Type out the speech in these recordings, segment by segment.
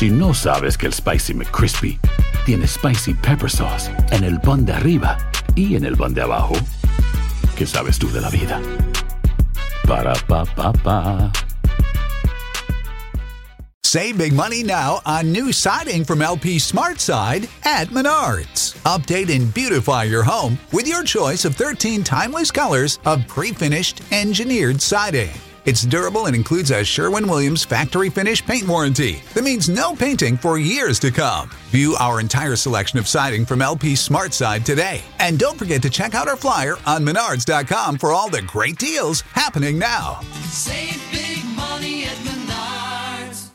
Si no sabes que el Spicy McCrispy tiene Spicy Pepper Sauce en el pan de arriba y en el pan de abajo, ¿qué sabes tú de la vida? Para, pa, pa, pa. Save big money now on new siding from LP SmartSide at Menards. Update and beautify your home with your choice of 13 timeless colors of pre finished engineered siding. It's durable and includes a Sherwin Williams factory finish paint warranty that means no painting for years to come. View our entire selection of siding from LP Smart SmartSide today. And don't forget to check out our flyer on menards.com for all the great deals happening now. Save big money at Menards.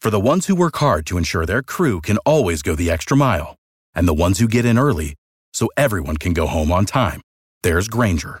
For the ones who work hard to ensure their crew can always go the extra mile, and the ones who get in early so everyone can go home on time, there's Granger,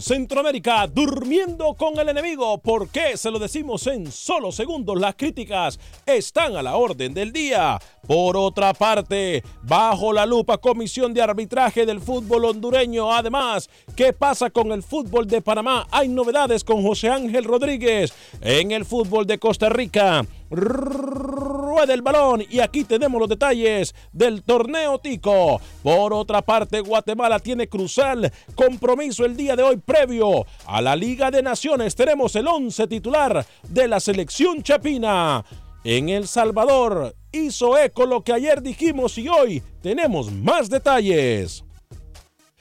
Centroamérica, durmiendo con el enemigo. ¿Por qué se lo decimos en solo segundos? Las críticas están a la orden del día. Por otra parte, bajo la lupa Comisión de Arbitraje del Fútbol Hondureño. Además, ¿qué pasa con el fútbol de Panamá? Hay novedades con José Ángel Rodríguez en el fútbol de Costa Rica. Rueda el balón y aquí tenemos los detalles del torneo Tico. Por otra parte, Guatemala tiene crucial compromiso el día de hoy previo a la Liga de Naciones. Tenemos el 11 titular de la selección chapina. En El Salvador hizo eco lo que ayer dijimos y hoy tenemos más detalles.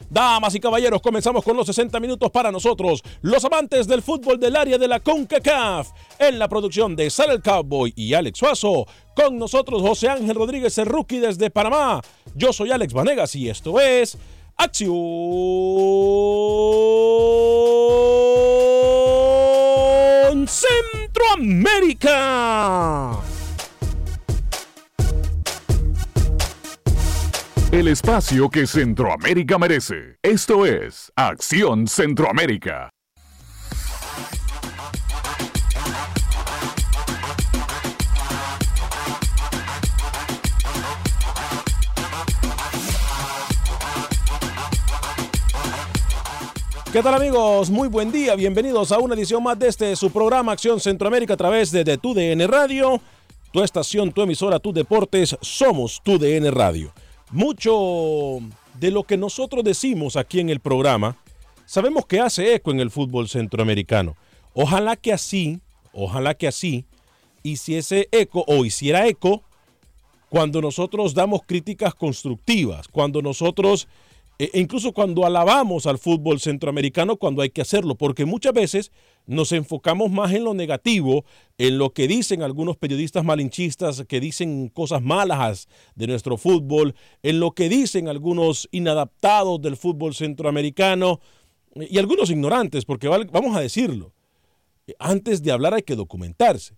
Damas y caballeros, comenzamos con los 60 minutos para nosotros, los amantes del fútbol del área de la CONCACAF. En la producción de Sal el Cowboy y Alex Suazo, con nosotros José Ángel Rodríguez, el rookie desde Panamá. Yo soy Alex Vanegas y esto es Acción Centroamérica. El espacio que Centroamérica merece. Esto es Acción Centroamérica. ¿Qué tal amigos? Muy buen día, bienvenidos a una edición más de este su programa Acción Centroamérica a través de, de tu DN Radio, tu estación, tu emisora, tus deportes, somos tu DN Radio. Mucho de lo que nosotros decimos aquí en el programa, sabemos que hace eco en el fútbol centroamericano. Ojalá que así, ojalá que así, hiciese eco o hiciera eco cuando nosotros damos críticas constructivas, cuando nosotros e incluso cuando alabamos al fútbol centroamericano cuando hay que hacerlo, porque muchas veces nos enfocamos más en lo negativo, en lo que dicen algunos periodistas malinchistas que dicen cosas malas de nuestro fútbol, en lo que dicen algunos inadaptados del fútbol centroamericano y algunos ignorantes, porque vamos a decirlo, antes de hablar hay que documentarse.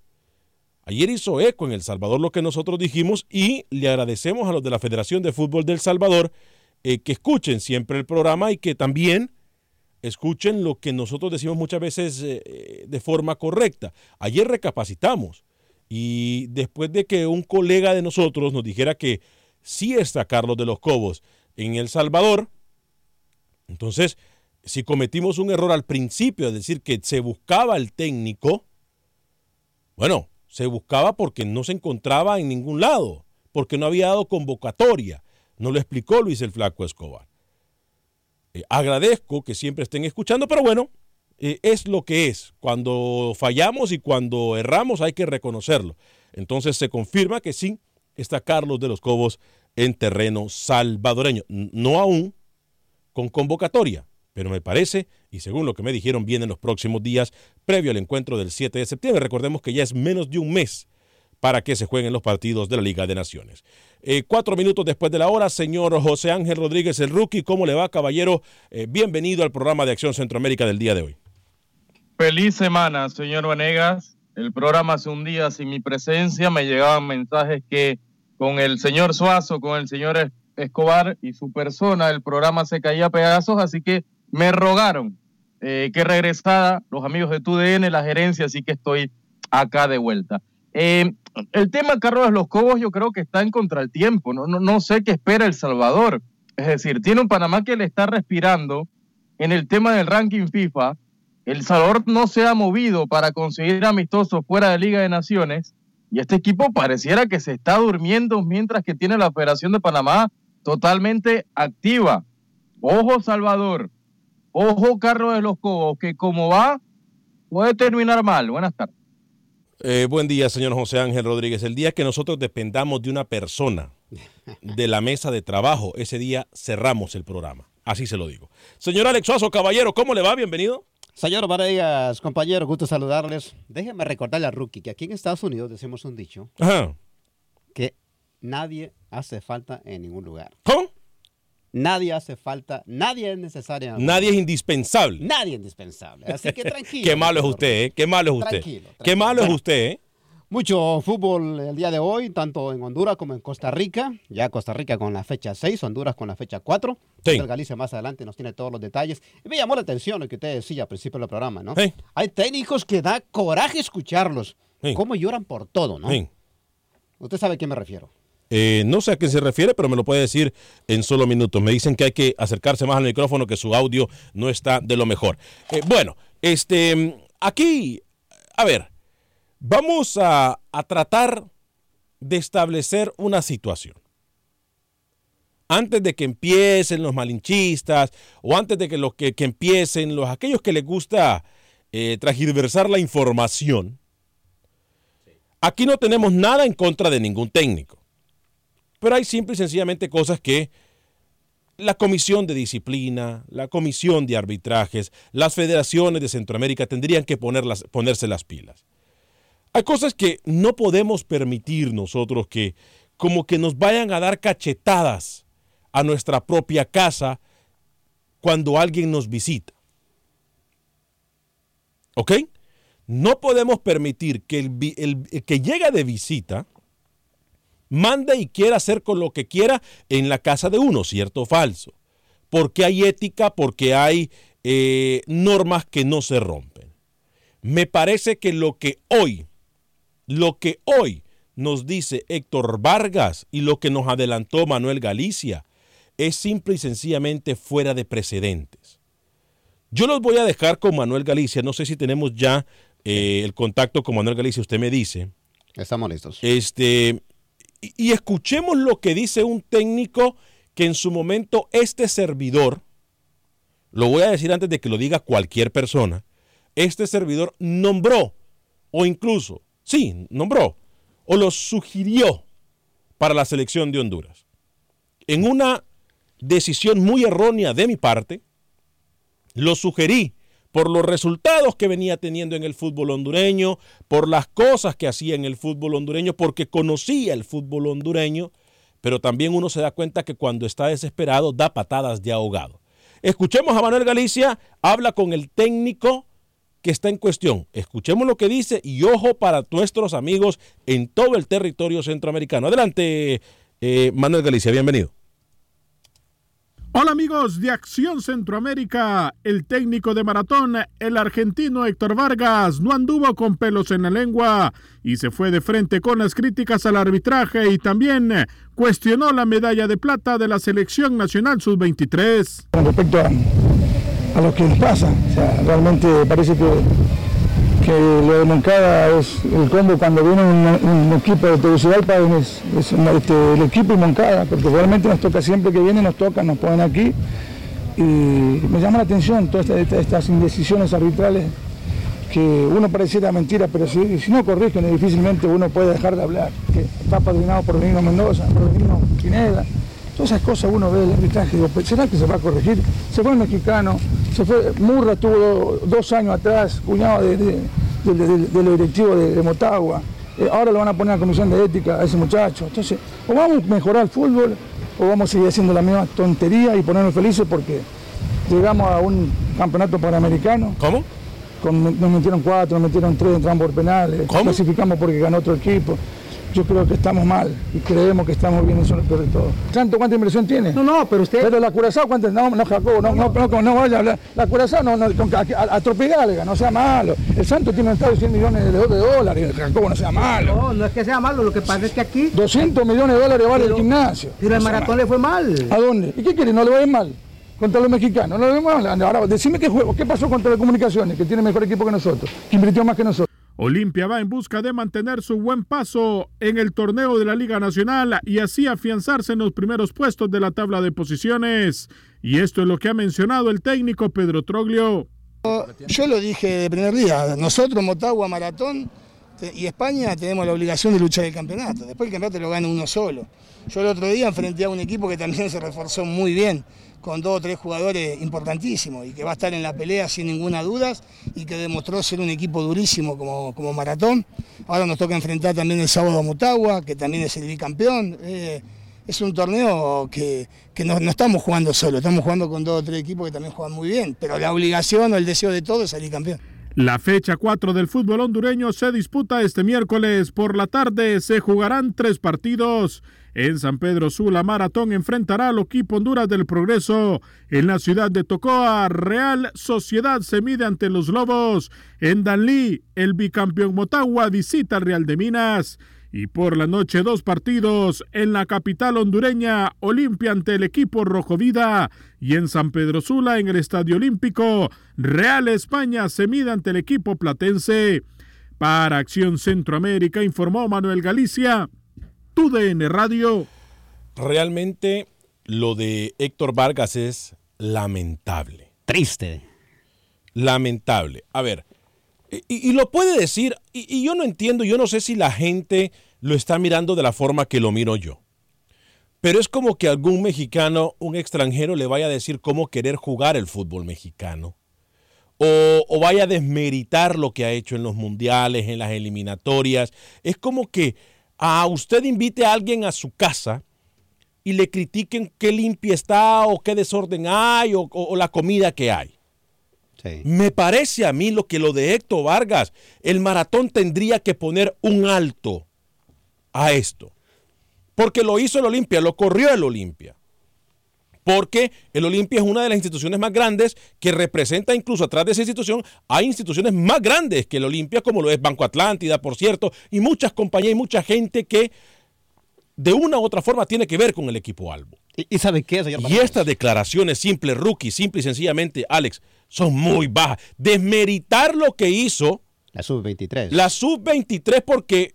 Ayer hizo eco en El Salvador lo que nosotros dijimos y le agradecemos a los de la Federación de Fútbol del Salvador eh, que escuchen siempre el programa y que también escuchen lo que nosotros decimos muchas veces eh, de forma correcta. Ayer recapacitamos y después de que un colega de nosotros nos dijera que sí está Carlos de los Cobos en El Salvador, entonces si cometimos un error al principio, es decir, que se buscaba el técnico, bueno, se buscaba porque no se encontraba en ningún lado, porque no había dado convocatoria. No lo explicó Luis el Flaco Escobar. Eh, agradezco que siempre estén escuchando, pero bueno, eh, es lo que es. Cuando fallamos y cuando erramos hay que reconocerlo. Entonces se confirma que sí está Carlos de los Cobos en terreno salvadoreño. No aún con convocatoria, pero me parece, y según lo que me dijeron, viene en los próximos días, previo al encuentro del 7 de septiembre. Recordemos que ya es menos de un mes para que se jueguen los partidos de la Liga de Naciones. Eh, cuatro minutos después de la hora, señor José Ángel Rodríguez, el rookie, ¿cómo le va, caballero? Eh, bienvenido al programa de Acción Centroamérica del día de hoy. Feliz semana, señor Vanegas. El programa hace un día sin mi presencia me llegaban mensajes que con el señor Suazo, con el señor Escobar y su persona, el programa se caía a pedazos, así que me rogaron eh, que regresara los amigos de TUDN, la gerencia, así que estoy acá de vuelta. Eh, el tema Carlos de los Cobos yo creo que está en contra el tiempo, ¿no? No, no sé qué espera El Salvador. Es decir, tiene un Panamá que le está respirando en el tema del ranking FIFA. El Salvador no se ha movido para conseguir amistosos fuera de Liga de Naciones y este equipo pareciera que se está durmiendo mientras que tiene la Federación de Panamá totalmente activa. Ojo Salvador, ojo Carlos de los Cobos, que como va puede terminar mal. Buenas tardes. Eh, buen día, señor José Ángel Rodríguez. El día que nosotros dependamos de una persona de la mesa de trabajo, ese día cerramos el programa. Así se lo digo. Señor Alex Suazo, caballero, ¿cómo le va? Bienvenido. Señor Varegas, compañero, gusto saludarles. Déjenme recordarle a Rookie que aquí en Estados Unidos decimos un dicho Ajá. que nadie hace falta en ningún lugar. ¿Cómo? Nadie hace falta, nadie es necesario. Nadie es indispensable. Nadie es indispensable. Así que tranquilo. Qué malo es usted, ¿eh? Qué malo es usted. Tranquilo, Qué malo es usted, ¿eh? Mucho fútbol el día de hoy, tanto en Honduras como en Costa Rica. Ya Costa Rica con la fecha 6, Honduras con la fecha 4. Sí. El Galicia más adelante nos tiene todos los detalles. Y me llamó la atención lo que usted decía al principio del programa, ¿no? Sí. Hay técnicos que da coraje escucharlos. Sí. Cómo lloran por todo, ¿no? Usted sabe a qué me refiero. Eh, no sé a qué se refiere, pero me lo puede decir en solo minutos. Me dicen que hay que acercarse más al micrófono, que su audio no está de lo mejor. Eh, bueno, este, aquí, a ver, vamos a, a tratar de establecer una situación. Antes de que empiecen los malinchistas o antes de que, los que, que empiecen los aquellos que les gusta eh, transgiversar la información, aquí no tenemos nada en contra de ningún técnico. Pero hay simple y sencillamente cosas que la Comisión de Disciplina, la Comisión de Arbitrajes, las federaciones de Centroamérica tendrían que ponerlas- ponerse las pilas. Hay cosas que no podemos permitir nosotros que como que nos vayan a dar cachetadas a nuestra propia casa cuando alguien nos visita. ¿Ok? No podemos permitir que el, que llega de visita mande y quiera hacer con lo que quiera en la casa de uno, cierto o falso. Porque hay ética, porque hay eh, normas que no se rompen. Me parece que lo que hoy, lo que hoy nos dice Héctor Vargas y lo que nos adelantó Manuel Galicia es simple y sencillamente fuera de precedentes. Yo los voy a dejar con Manuel Galicia. No sé si tenemos ya eh, el contacto con Manuel Galicia. Usted me dice. Estamos listos. Este, y, escuchemos lo que dice un técnico que en su momento este servidor, lo voy a decir antes de que lo diga cualquier persona, este servidor nombró, o incluso, sí, nombró, o lo sugirió para la selección de Honduras. En una decisión muy errónea de mi parte, lo sugerí por los resultados que venía teniendo en el fútbol hondureño, por las cosas que hacía en el fútbol hondureño, porque conocía el fútbol hondureño, pero también uno se da cuenta que cuando está desesperado da patadas de ahogado. Escuchemos a Manuel Galicia, habla con el técnico que está en cuestión. Escuchemos lo que dice y ojo para nuestros amigos en todo el territorio centroamericano. Adelante, eh, Manuel Galicia, bienvenido. Hola amigos de Acción Centroamérica. El técnico de maratón, el argentino Héctor Vargas, no anduvo con pelos en la lengua y se fue de frente con las críticas al arbitraje y también cuestionó la medalla de plata de la selección nacional sub-23. Con respecto a, a que pasa. Realmente parece que, que lo de Moncada es el combo cuando viene un, equipo de Tegucigalpa es, es este, el equipo y Moncada, porque realmente nos toca siempre que viene, nos toca, nos ponen aquí. Y me llama la atención todas estas, indecisiones arbitrales que uno pareciera mentira, pero si, no corrigen difícilmente uno puede dejar de hablar, que está padrinado por Benigno Mendoza, por Benigno Pineda, todas esas cosas uno ve el arbitraje y digo, "Pero ¿será que se va a corregir? Se fue el mexicano, se fue, Murra tuvo dos años atrás, cuñado de, de, de- de- de los directivos de, de Motagua, Eh, ahora lo van a poner a comisión de ética a ese muchacho, entonces o vamos a mejorar el fútbol o vamos a seguir haciendo la misma tontería y ponernos felices porque llegamos a un campeonato panamericano. ¿Cómo? Con, nos metieron cuatro, nos metieron tres, entramos por penales, clasificamos porque ganó otro equipo. Yo creo que estamos mal y creemos que estamos bien, eso es lo peor de todo. ¿Santo cuánta inversión tiene? No, no, pero usted... Pero la Curazao, ¿cuánta? No, no, Jacobo, no, no, no, no, vaya a hablar. La Curazao, no, no, con- a, a, a Tropigalga, no sea malo. El Santo tiene un estado de 100 millones de, dólares, Jacobo, no sea malo. No, no es que sea malo, lo que pasa es que aquí... 200 millones de dólares vale el gimnasio. Pero el maratón le fue mal. ¿A dónde? ¿Y qué quiere? ¿No le va a ir mal? Contra los mexicanos. No le ir mal. Ahora, decime qué juego, qué pasó con Telecomunicaciones, que tiene mejor equipo que nosotros, que invirtió más que nosotros. Olimpia va en busca de mantener su buen paso en el torneo de la Liga Nacional y así afianzarse en los primeros puestos de la tabla de posiciones. Y esto es lo que ha mencionado el técnico Pedro Troglio. Yo lo dije de primer día, nosotros, Motagua, Maratón y España tenemos la obligación de luchar el campeonato. Después el campeonato lo gana uno solo. Yo el otro día enfrenté a un equipo que también se reforzó muy bien, con dos o tres jugadores importantísimos y que va a estar en la pelea sin ninguna duda y que demostró ser un equipo durísimo como, como Maratón. Ahora nos toca enfrentar también el sábado a Motagua, que también es el bicampeón. Eh, es un torneo que, que no, no estamos jugando solo, estamos jugando con dos o tres equipos que también juegan muy bien, pero la obligación o el deseo de todos es salir campeón. La fecha 4 del fútbol hondureño se disputa este miércoles por la tarde. Se jugarán tres partidos. En San Pedro Sula, Maratón enfrentará al equipo Honduras del Progreso. En la ciudad de Tocoa, Real Sociedad se mide ante los Lobos. En Danlí, el bicampeón Motagua visita al Real de Minas. Y por la noche dos partidos en la capital hondureña, Olimpia ante el equipo Rojo Vida y en San Pedro Sula en el Estadio Olímpico, Real España se mide ante el equipo platense. Para Acción Centroamérica informó Manuel Galicia, TUDN Radio. Realmente lo de Héctor Vargas es lamentable. Triste. Lamentable. A ver, y, y lo puede decir, y, y yo no entiendo, yo no sé si la gente lo está mirando de la forma que lo miro yo. Pero es como que algún mexicano, un extranjero, le vaya a decir cómo querer jugar el fútbol mexicano. O, o vaya a desmeritar lo que ha hecho en los mundiales, en las eliminatorias. Es como que a usted invite a alguien a su casa y le critiquen qué limpia está o qué desorden hay o, o- o la comida que hay. Me parece a mí lo que lo de Héctor Vargas, el maratón tendría que poner un alto a esto. Porque lo hizo el Olimpia, lo corrió el Olimpia. Porque el Olimpia es una de las instituciones más grandes que representa incluso atrás de esa institución, hay instituciones más grandes que el Olimpia, como lo es Banco Atlántida, por cierto, y muchas compañías y mucha gente que de una u otra forma tiene que ver con el equipo Albo. ¿Y, sabe qué, señor? Y estas declaraciones simple, rookie, simple y sencillamente, Alex, son muy bajas. Desmeritar lo que hizo La sub-23. la sub-23 porque...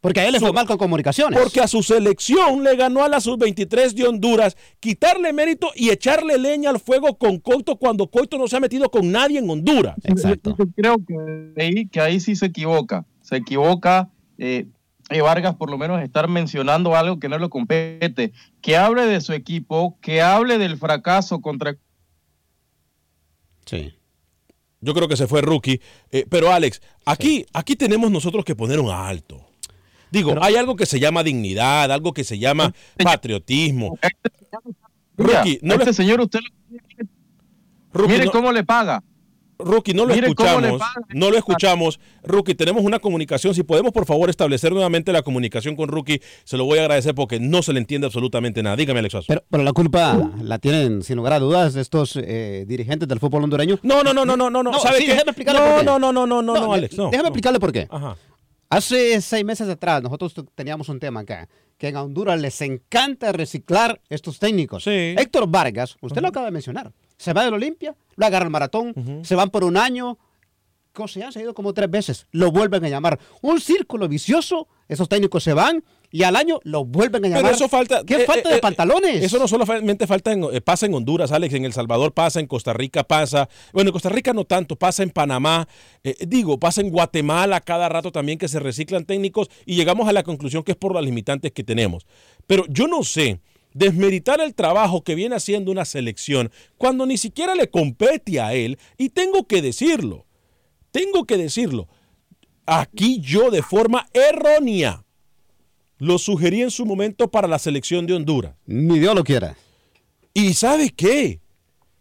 Porque a él le fue mal con comunicaciones. Porque a su selección le ganó a la sub-23 de Honduras, quitarle mérito y echarle leña al fuego con Coito cuando Coito no se ha metido con nadie en Honduras. Yo creo que ahí, que ahí sí se equivoca. Se equivoca eh, eh, Vargas por lo menos estar mencionando algo que no le compete. Que hable de su equipo, que hable del fracaso contra... Sí. Yo creo que se fue rookie. Eh, pero Alex, aquí, aquí tenemos nosotros que poner un alto. Digo, hay algo que se llama dignidad, algo que se llama patriotismo. Rookie, no este le- señor usted... Rookie, Mire no- cómo le paga. Rookie, no lo Mire cómo le escuchamos. No lo escuchamos. Rookie, tenemos una comunicación. Si podemos, por favor, establecer nuevamente la comunicación con Rookie, se lo voy a agradecer porque no se le entiende absolutamente nada. Dígame, Alex. Pero, pero la culpa la tienen, sin lugar a dudas, estos eh, dirigentes del fútbol hondureño. No, no, no, no, no, no, no. ¿Sabe sí, qué? déjeme explicarle No, por qué. no, no, no, no, no, no, Alex, no, Déjame no. explicarle por qué. Ajá. Hace seis meses atrás nosotros teníamos un tema acá, que en Honduras les encanta reciclar estos técnicos. Héctor Vargas, usted lo acaba de mencionar, Se va del Olimpia, lo agarra el maratón, se van por un año. Se han ido como tres veces, lo vuelven a llamar. Un círculo vicioso, esos técnicos se van y al año lo vuelven a llamar. Pero eso falta. ¿Qué eh, falta eh, de eh, pantalones? Eso no solamente falta en, pasa en Honduras, Alex, en El Salvador pasa, en Costa Rica pasa. Bueno, en Costa Rica no tanto, pasa en Panamá, eh, digo, pasa en Guatemala cada rato también que se reciclan técnicos y llegamos a la conclusión que es por las limitantes que tenemos. Pero yo no sé desmeritar el trabajo que viene haciendo una selección cuando ni siquiera le compete a él y tengo que decirlo. Tengo que decirlo. Aquí yo de forma errónea lo sugerí en su momento para la selección de Honduras. Ni Dios lo quiera. ¿Y sabe qué?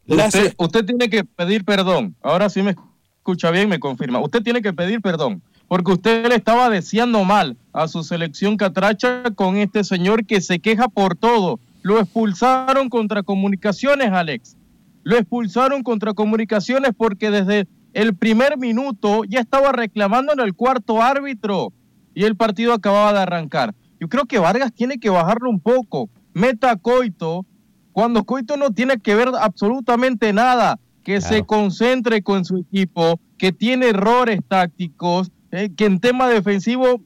La Usted, usted tiene que pedir perdón. Ahora sí me escucha bien, me confirma. Usted tiene que pedir perdón porque usted le estaba deseando mal a su selección catracha con este señor que se queja por todo. Lo expulsaron contra comunicaciones, Alex. Lo expulsaron contra comunicaciones porque desde el primer minuto ya estaba reclamando en el cuarto árbitro y el partido acababa de arrancar. Yo creo que Vargas tiene que bajarlo un poco. Meta a Coito cuando Coito no tiene que ver absolutamente nada, que se concentre con su equipo, que tiene errores tácticos, eh, que en tema defensivo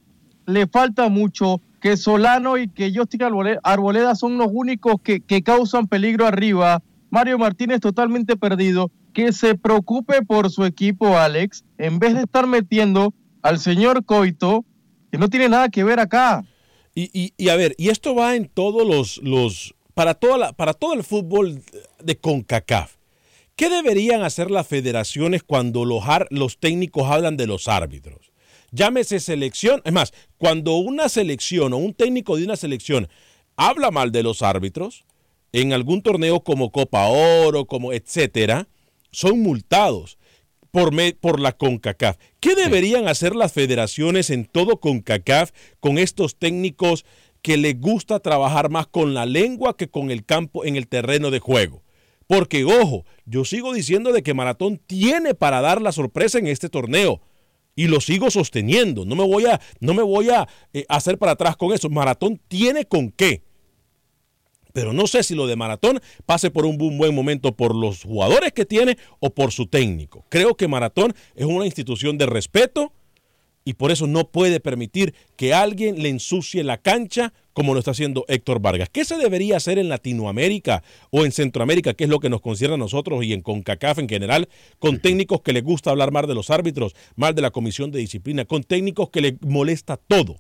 le falta mucho, que Solano y que Justin Arbole- Arboleda son los únicos que, que causan peligro arriba. Mario Martínez totalmente perdido, que se preocupe por su equipo, Alex, en vez de estar metiendo al señor Coito, que no tiene nada que ver acá. Y, y- y a ver, y esto va en todos los, los para, toda la- para todo el fútbol de CONCACAF. ¿Qué deberían hacer las federaciones cuando los, los técnicos hablan de los árbitros? Llámese selección. Es más, cuando una selección o un técnico de una selección habla mal de los árbitros, en algún torneo como Copa Oro, como etcétera, son multados por, me- por la CONCACAF. ¿Qué deberían hacer las federaciones en todo CONCACAF con estos técnicos que les gusta trabajar más con la lengua que con el campo en el terreno de juego? Porque, ojo, yo sigo diciendo de que Maratón tiene para dar la sorpresa en este torneo. Y lo sigo sosteniendo. No me voy a, no me voy a eh, hacer para atrás con eso. Maratón tiene con qué. Pero no sé si lo de Maratón pase por un bu- buen momento por los jugadores que tiene o por su técnico. Creo que Maratón es una institución de respeto y por eso no puede permitir que alguien le ensucie la cancha como lo está haciendo Héctor Vargas. ¿Qué se debería hacer en Latinoamérica o en Centroamérica, que es lo que nos concierne a nosotros y en CONCACAF en general, con técnicos que les gusta hablar mal de los árbitros, mal de la comisión de disciplina, con técnicos que les molesta todo?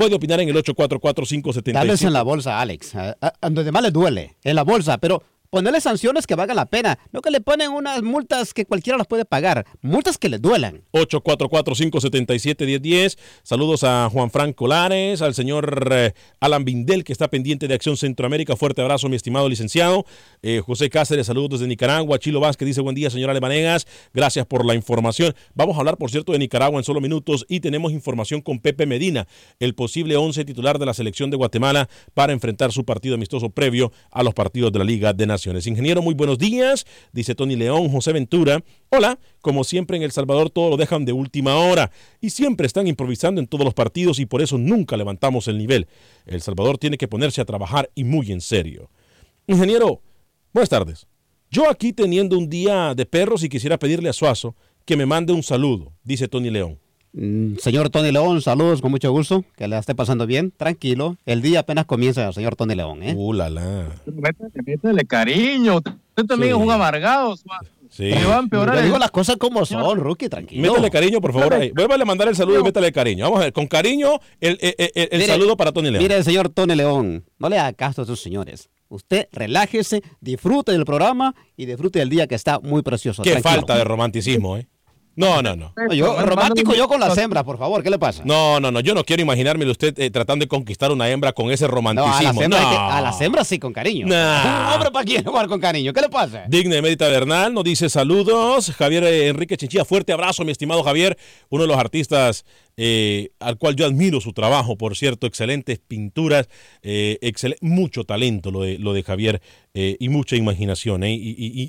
Puede opinar en el 844 Tal vez en la bolsa, Alex. A, a- a donde más le duele, en la bolsa. Pero ponerle sanciones que valgan la pena. No que le ponen unas multas que cualquiera las puede pagar. Multas que le duelan. 844-577-1010. Saludos a Juan Franco Lares, al señor eh, Alan Bindel, que está pendiente de Acción Centroamérica. Fuerte abrazo, mi estimado licenciado. Eh, José Cáceres, saludos desde Nicaragua. Chilo Vázquez dice buen día, señor Alemanegas. Gracias por la información. Vamos a hablar, por cierto, de Nicaragua en solo minutos y tenemos información con Pepe Medina, el posible 11 titular de la selección de Guatemala para enfrentar su partido amistoso previo a los partidos de la Liga de Naciones. Ingeniero, muy buenos días, dice Tony León, José Ventura. Hola, como siempre en El Salvador todo lo dejan de última hora y siempre están improvisando en todos los partidos y por eso nunca levantamos el nivel. El Salvador tiene que ponerse a trabajar y muy en serio. Ingeniero, buenas tardes. Yo aquí teniendo un día de perros y quisiera pedirle a Suazo que me mande un saludo, dice Tony León. Mm, Señor Tony León, saludos con mucho gusto. Que le esté pasando bien. Tranquilo. El día apenas comienza, señor Tony León. ¿eh? Uh, la, la. Métele, métele cariño. Usted también Sí. es un amargado. Suazo. Sí. Le va a empeorar Le el- digo las cosas como son, Rookie, tranquilo. Métale cariño, por favor. Ahí. Vuelva a mandar el saludo y métale cariño. Vamos a ver, con cariño, el, el- el- el Mire, saludo para Tony León. Mire, señor Tony León, no le haga caso a esos señores. Usted relájese, disfrute del programa y disfrute del día que está muy precioso. Qué Tranquilo. falta de romanticismo, ¿eh? No, no, no. No, Yo, romántico yo con las hembras, por favor, ¿qué le pasa? No, no, no. Yo no quiero imaginarme usted eh, tratando de conquistar una hembra con ese No, a, romanticismo. las hembras, hay que- No. a las hembras sí, con cariño. Un hombre para quién jugar con cariño, ¿qué le pasa? Digna de Mérita Bernal nos dice saludos. Javier eh, Enrique Chinchilla, fuerte abrazo, mi estimado Javier, uno de los artistas eh, al cual yo admiro su trabajo, por cierto, excelentes pinturas, eh, excel- mucho talento lo de, lo de Javier eh, y mucha imaginación. y-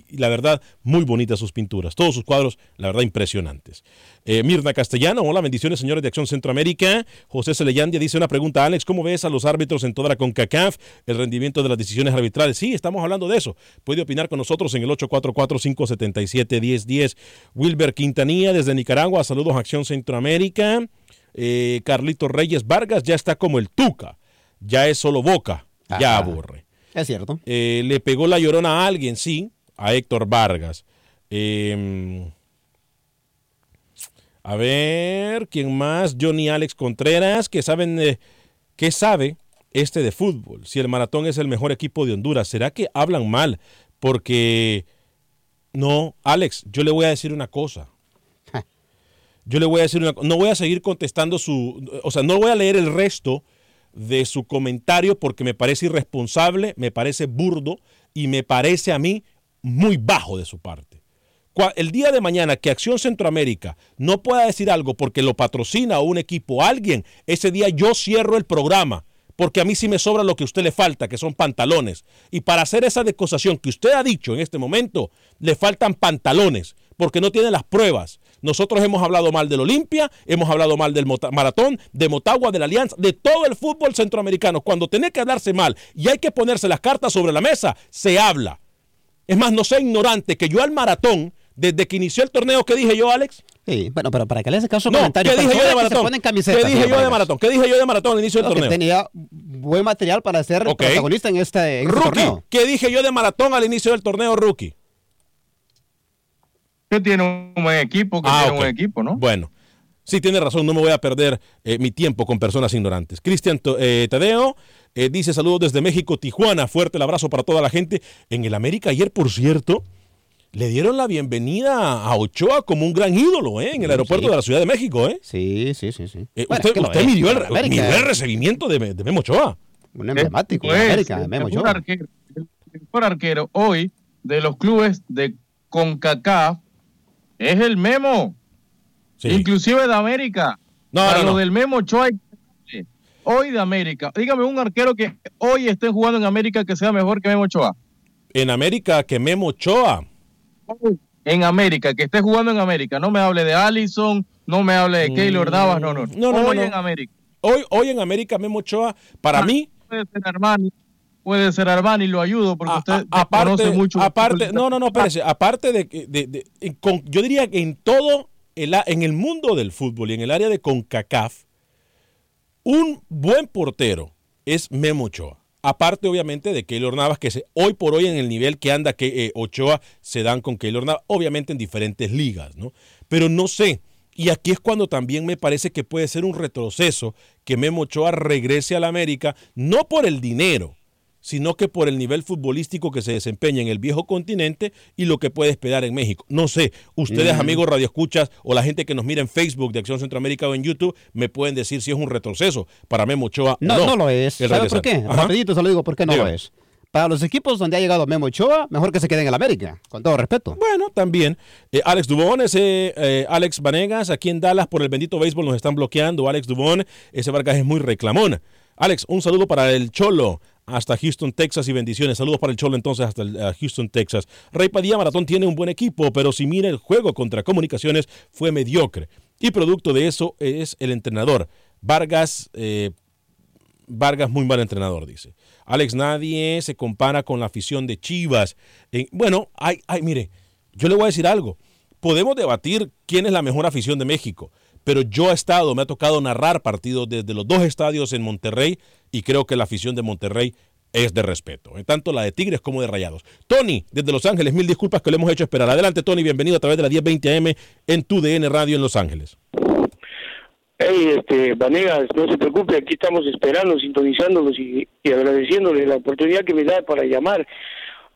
y la verdad, muy bonitas sus pinturas. Todos sus cuadros, la verdad, impresionantes. Eh, Mirna Castellano, hola, bendiciones señores de Acción Centroamérica. José Celeyandia dice una pregunta, Alex, ¿cómo ves a los árbitros en toda la CONCACAF, el rendimiento de las decisiones arbitrales? Sí, estamos hablando de eso. Puede opinar con nosotros en el 844-577-1010. Wilber Quintanilla desde Nicaragua, saludos a Acción Centroamérica. Eh, Carlito Reyes Vargas ya está como el Tuca, ya es solo boca, ya aburre. Es cierto. Eh, le pegó la llorona a alguien, sí, a Héctor Vargas. Eh, a ver, ¿quién más? Johnny Alex Contreras, que saben, eh, ¿qué sabe este de fútbol? Si el maratón es el mejor equipo de Honduras, ¿será que hablan mal? Porque, no, Alex, yo le voy a decir una cosa. Yo le voy a decir una cosa. No voy a seguir contestando su, o sea, no voy a leer el resto de su comentario porque me parece irresponsable, me parece burdo y me parece a mí muy bajo de su parte. El día de mañana que Acción Centroamérica no pueda decir algo porque lo patrocina un equipo, alguien, ese día yo cierro el programa. Porque a mí sí me sobra lo que a usted le falta, que son pantalones. Y para hacer esa decosación que usted ha dicho en este momento, le faltan pantalones, porque no tiene las pruebas. Nosotros hemos hablado mal del Olimpia, hemos hablado mal del Maratón, de Motagua, de la Alianza, de todo el fútbol centroamericano. Cuando tiene que hablarse mal y hay que ponerse las cartas sobre la mesa, se habla. Es más, no sea ignorante que yo al Maratón, desde que inició el torneo, ¿qué dije yo, Alex? Sí, bueno, pero para que le hace caso No, comentario. ¿qué dije yo de Maratón? ¿Qué dije yo de. Maratón? ¿Qué dije yo de Maratón al inicio del No, que torneo? tenía buen material para ser protagonista en este, en este torneo. ¿qué dije yo de Maratón al inicio del torneo, Rookie? Que tiene un buen equipo, que Ah, tiene un buen equipo, ¿no? Bueno, sí tiene razón, no me voy a perder eh, mi tiempo con personas ignorantes. Cristian eh, Tadeo eh, dice saludos desde México, Tijuana, fuerte el abrazo para toda la gente. En el América ayer, por cierto, le dieron la bienvenida a Ochoa como un gran ídolo ¿eh? en el aeropuerto Sí. de la Ciudad de México. ¿eh? Sí, sí, sí. sí. Eh, Bueno, usted es que lo usted midió, el, midió el recibimiento de, de Memo Ochoa. Un emblemático de Pues, América, de el Memo mejor Ochoa. arquero, el mejor arquero hoy de los clubes de CONCACAF es el Memo. Inclusive de América. No, Para no, lo no. del Memo Ochoa hay que darle. hoy de América. Dígame un arquero que hoy esté jugando en América que sea mejor que Memo Ochoa. En América, que Memo Ochoa. En América, que esté jugando en América. No me hable de Allison, no me hable de Keylor Navas, no, no. Mm, No, no, hoy no. en América. Hoy, hoy en América, Memo Ochoa, para mí, Puede ser Armani, puede ser Armani, lo ayudo porque usted aparte, conoce mucho. aparte, no, no, no, espérese, aparte de, que- de- de- con- yo diría que en todo, el, a- en el mundo del fútbol y en el área de CONCACAF, un buen portero es Memo Ochoa. Aparte, obviamente, de Keylor Navas, que se- hoy por hoy en el nivel que anda que eh, Ochoa se dan con Keylor Navas, obviamente en diferentes ligas, ¿no? Pero no sé. Y aquí es cuando también me parece que puede ser un retroceso que Memo Ochoa regrese a la América, no por el dinero, sino que por el nivel futbolístico que se desempeña en el viejo continente y lo que puede esperar en México. No sé, ustedes Mm. amigos radioescuchas o la gente que nos mira en Facebook de Acción Centroamérica o en YouTube me pueden decir si es un retroceso para Memo Ochoa. o No, no, lo es. el ¿Sabe por qué? Ajá. Rapidito se lo digo por qué no lo es. Para los equipos donde ha llegado Memo Ochoa, mejor que se queden en el América, con todo respeto. Bueno, también. Eh, Alex Dubón, ese eh, Alex Vanegas, aquí en Dallas por el bendito béisbol nos están bloqueando. Alex Dubón, ese Vargas es muy reclamón. Alex, un saludo para el Cholo hasta Houston, Texas y bendiciones. Saludos para el Cholo entonces hasta Houston, Texas. Rey Padilla Maratón tiene un buen equipo, pero si mira el juego contra Comunicaciones fue mediocre. Y producto de eso es el entrenador. Vargas, eh, Vargas muy mal entrenador, dice. Alex, nadie se compara con la afición de Chivas. Eh, bueno, ay, ay, mire, yo le voy a decir algo. Podemos debatir quién es la mejor afición de México, pero yo he estado, me ha tocado narrar partidos desde los dos estadios en Monterrey y creo que la afición de Monterrey es de respeto, eh, tanto la de Tigres como de Rayados. Tony, desde Los Ángeles, mil disculpas que le hemos hecho esperar. Adelante, Tony, bienvenido a través de la 1020 AM en tu DN Radio en Los Ángeles. Hey, este, Vanegas, no se preocupe, aquí estamos esperando, sintonizándolos y, y agradeciéndole la oportunidad que me da para llamar.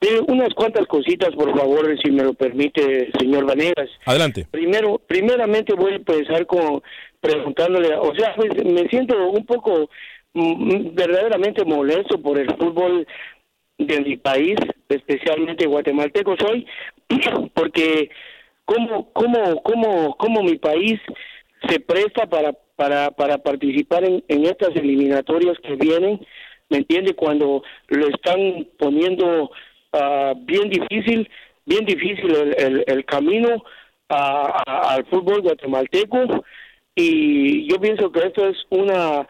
Eh, unas cuantas cositas, por favor, si me lo permite, señor Vanegas. Adelante. Primero, primeramente voy a empezar con preguntándole, o sea, pues, me siento un poco mm, verdaderamente molesto por el fútbol de mi país, especialmente guatemalteco soy, porque cómo, cómo, cómo, cómo mi país se presta para, para, para participar en, en estas eliminatorias que vienen, ¿me entiende? Cuando lo están poniendo ah, bien difícil, bien difícil el, camino a- a- al fútbol guatemalteco. Y yo pienso que esto es una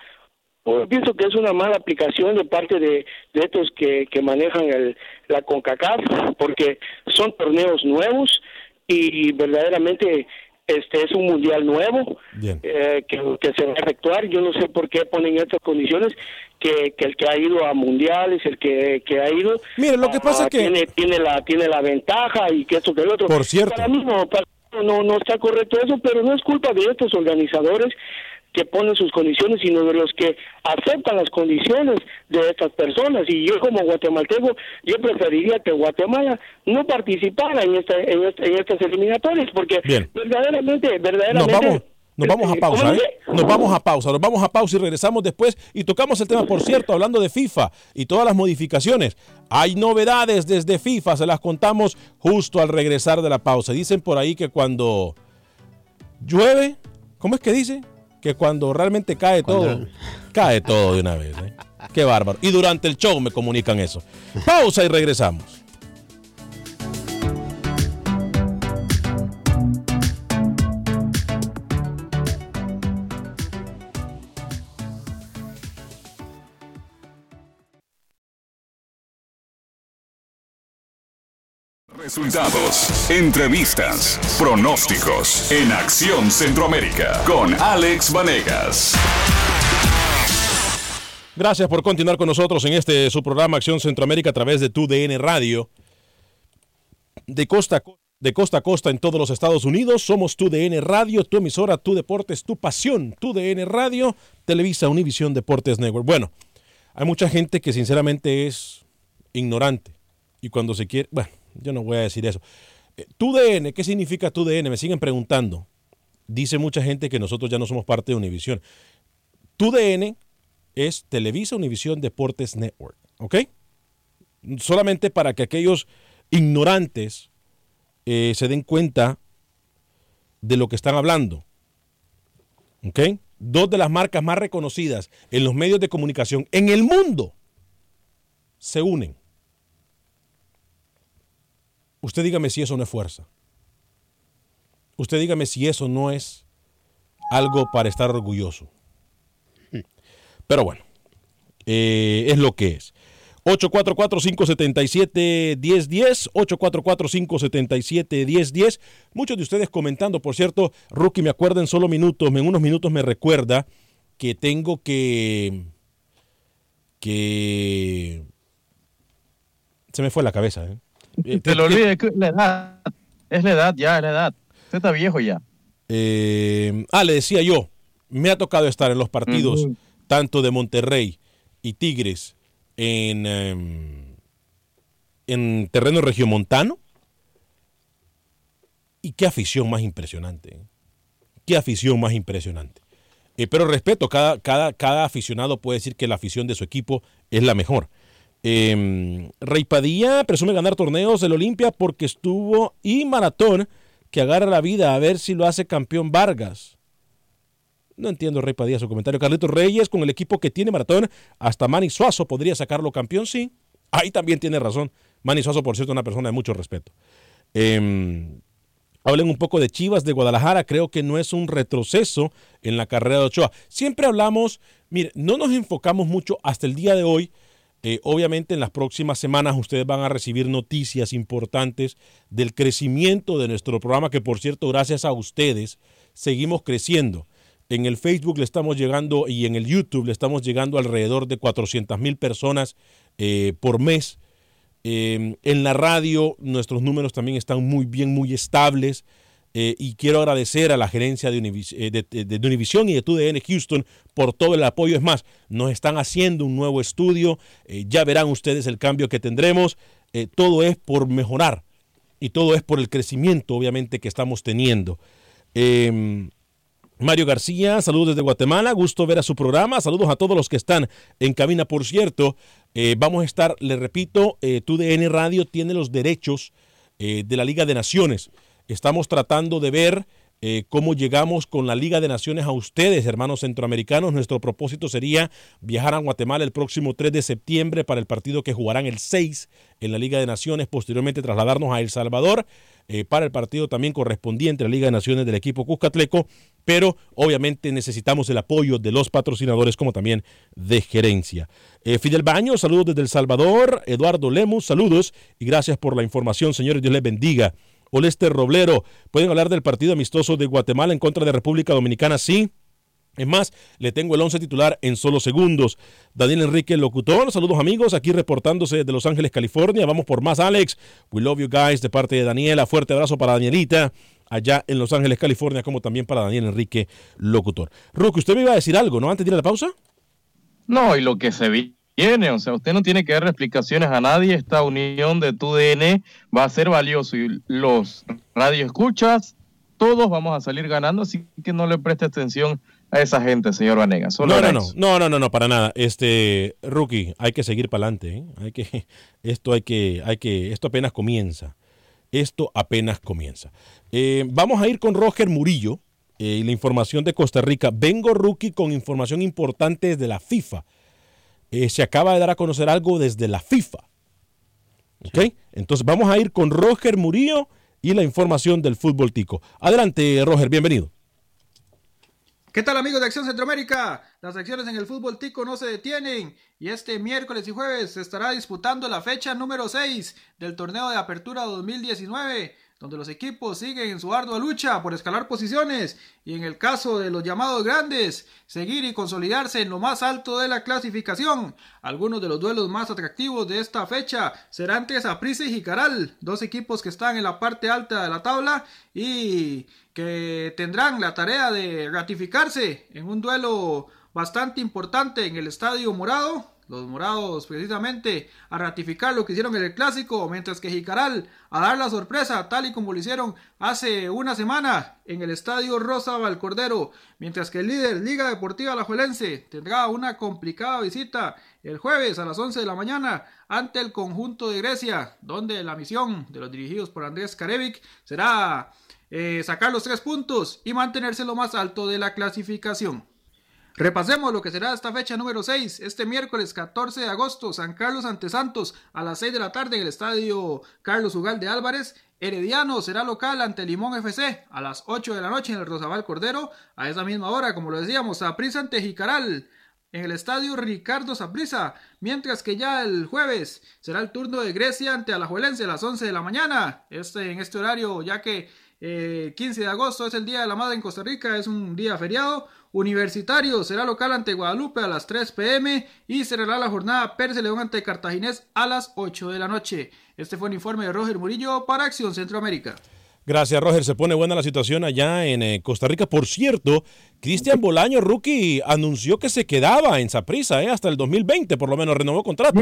pienso que es una mala aplicación de parte de, de estos que, que manejan el, la CONCACAF porque son torneos nuevos y verdaderamente este es un mundial nuevo eh, que, que se va a efectuar. Yo no sé por qué ponen estas condiciones que, que el que ha ido a mundiales, el que, que ha ido, lo que pasa ah, que- tiene tiene la tiene la ventaja y que esto que el otro. Por cierto. Para mí no, para no, no está correcto eso, pero no es culpa de estos organizadores que ponen sus condiciones, sino de los que aceptan las condiciones de estas personas. Y yo como guatemalteco, yo preferiría que Guatemala no participara en, esta, en, esta- en estas eliminatorias, porque Bien. verdaderamente, Nos verdaderamente... vamos, nos vamos a pausa, ¿cómo ¿eh? Nos vamos a pausa, nos vamos a pausa y regresamos después y tocamos el tema, por cierto, hablando de FIFA y todas las modificaciones. Hay novedades desde FIFA, se las contamos justo al regresar de la pausa. Dicen por ahí que cuando llueve, ¿cómo es que dice? Que cuando realmente cae todo, cae todo de una vez. ¿eh? Qué bárbaro. Y durante el show me comunican eso. Pausa y regresamos. Resultados, entrevistas, pronósticos en Acción Centroamérica con Alex Vanegas. Gracias por continuar con nosotros en este su programa Acción Centroamérica a través de tu DN Radio. De costa, de costa a costa en todos los Estados Unidos, somos tu DN Radio, tu emisora, tu deportes, tu pasión, tu DN Radio, Televisa, Univisión Deportes Network. Bueno, hay mucha gente que sinceramente es ignorante y cuando se quiere, bueno, yo no voy a decir eso. Eh, Tu DN, ¿qué significa tu DN? Me siguen preguntando. Dice mucha gente que nosotros ya no somos parte de Univisión. Tu DN es Televisa Univisión Deportes Network, ¿ok? Solamente para que aquellos ignorantes eh, se den cuenta de lo que están hablando, ¿ok? Dos de las marcas más reconocidas en los medios de comunicación en el mundo se unen. Usted dígame si eso no es fuerza. Usted dígame si eso no es algo para estar orgulloso. Pero bueno, eh, es lo que es. 844-577-1010, 844-577-1010. Muchos de ustedes comentando, por cierto, Rookie, me acuerda en solo minutos, en unos minutos me recuerda que tengo que... que... Se me fue la cabeza, ¿eh? Eh, Te lo olvides, que la edad. Es la edad ya, es la edad. Usted está viejo ya. Eh, ah, le decía yo, me ha tocado estar en los partidos tanto de Monterrey y Tigres en, em, en terreno regiomontano. Y qué afición más impresionante. ¿eh? Qué afición más impresionante. Pero respeto, cada, cada, cada aficionado puede decir que la afición de su equipo es la mejor. Eh, Rey Padilla presume ganar torneos del Olimpia porque estuvo y maratón que agarra la vida a ver si lo hace campeón Vargas. No entiendo, Rey Padilla, su comentario. Carlitos Reyes, con el equipo que tiene maratón, hasta Manny Suazo podría sacarlo campeón, sí. Ahí también tiene razón. Manny Suazo, por cierto, una persona de mucho respeto. Eh, hablen un poco de Chivas de Guadalajara. Creo que no es un retroceso en la carrera de Ochoa. Siempre hablamos, mire, no nos enfocamos mucho hasta el día de hoy. Eh, obviamente en las próximas semanas ustedes van a recibir noticias importantes del crecimiento de nuestro programa, que por cierto, gracias a ustedes, seguimos creciendo. En el Facebook le estamos llegando y en el YouTube le estamos llegando alrededor de 400 mil personas eh, por mes. Eh, en la radio nuestros números también están muy bien, muy estables. Eh, y quiero agradecer a la gerencia de, eh, Univision y de TUDN Houston por todo el apoyo. Es más, nos están haciendo un nuevo estudio. Eh, ya verán ustedes el cambio que tendremos. Todo es por mejorar y todo es por el crecimiento, obviamente, que estamos teniendo. Eh, Mario García, saludos desde Guatemala, gusto ver a su programa, saludos a todos los que están en cabina, por cierto, vamos a estar, le repito, TUDN Radio tiene los derechos de la Liga de Naciones, estamos tratando de ver eh, cómo llegamos con la Liga de Naciones a ustedes, hermanos centroamericanos, nuestro propósito sería viajar a Guatemala el próximo 3 de septiembre para el partido que jugarán el 6 en la Liga de Naciones, posteriormente trasladarnos a El Salvador, eh, para el partido también correspondiente a la Liga de Naciones del equipo Cuscatleco, pero obviamente necesitamos el apoyo de los patrocinadores como también de gerencia. Eh, Fidel Baño, saludos desde El Salvador. Eduardo Lemus, saludos y gracias por la información, señores. Dios les bendiga. Olester Roblero, ¿pueden hablar del partido amistoso de Guatemala en contra de República Dominicana? Sí. Es más, le tengo el 11 titular en solo segundos. Daniel Enrique, locutor. Saludos amigos, aquí reportándose de Los Ángeles, California. Vamos por más, Alex. We love you guys de parte de Daniela. Fuerte abrazo para Danielita allá en Los Ángeles, California, como también para Daniel Enrique, locutor. Ruki, usted me iba a decir algo, ¿no? Antes de ir a la pausa. No, y lo que se viene, o sea, usted no tiene que dar explicaciones a nadie. Esta unión de tu DN va a ser valioso y los radioescuchas, todos vamos a salir ganando, así que no le preste atención a esa gente, señor Vanega. Solo No, no, no, no, no, no, no, para nada. Este, rookie, hay que seguir para adelante. ¿eh? Hay que, esto hay que, hay que, esto apenas comienza. Esto apenas comienza. Eh, vamos a ir con Roger Murillo eh, y la información de Costa Rica. Vengo, rookie, con información importante desde la FIFA. Eh, se acaba de dar a conocer algo desde la FIFA. ¿Ok? Entonces vamos a ir con Roger Murillo y la información del fútbol tico. Adelante, Roger, bienvenido. ¿Qué tal amigos de Acción Centroamérica? Las acciones en el fútbol tico no se detienen y este miércoles y jueves se estará disputando la fecha número 6 del torneo de apertura 2019, donde los equipos siguen en su ardua lucha por escalar posiciones y en el caso de los llamados grandes, seguir y consolidarse en lo más alto de la clasificación. Algunos de los duelos más atractivos de esta fecha serán entre Saprissa y Jicaral, dos equipos que están en la parte alta de la tabla y que tendrán la tarea de ratificarse en un duelo bastante importante en el Estadio Morado. Los morados precisamente a ratificar lo que hicieron en el clásico, mientras que Jicaral a dar la sorpresa, tal y como lo hicieron hace una semana en el Estadio Rosa Valcordero, mientras que el líder Liga Deportiva Alajuelense tendrá una complicada visita el jueves a las 11 de la mañana ante el conjunto de Grecia, donde la misión de los dirigidos por Andrés Karevic será eh, sacar los tres puntos y mantenerse lo más alto de la clasificación. Repasemos lo que será esta fecha número 6, este miércoles 14 de agosto, San Carlos ante Santos a las 6 de la tarde en el estadio Carlos Ugalde Álvarez. Herediano será local ante Limón FC a las 8 de la noche en el Rosabal Cordero. A esa misma hora, como lo decíamos, Saprissa ante Jicaral en el estadio Ricardo Saprissa, mientras que ya el jueves será el turno de Grecia ante Alajuelense a las 11 de la mañana. Este, en este horario, ya que eh, 15 de agosto es el Día de la Madre en Costa Rica, es un día feriado. Universitario será local ante Guadalupe a las 3 pm y cerrará la jornada Perse León ante Cartaginés a las 8 de la noche. Este fue un informe de Roger Murillo para Acción Centroamérica. Gracias, Roger. Se pone buena la situación allá en eh, Costa Rica. Por cierto, Cristian Bolaño, rookie, anunció que se quedaba en Saprissa eh, hasta el 2020, por lo menos renovó contrato.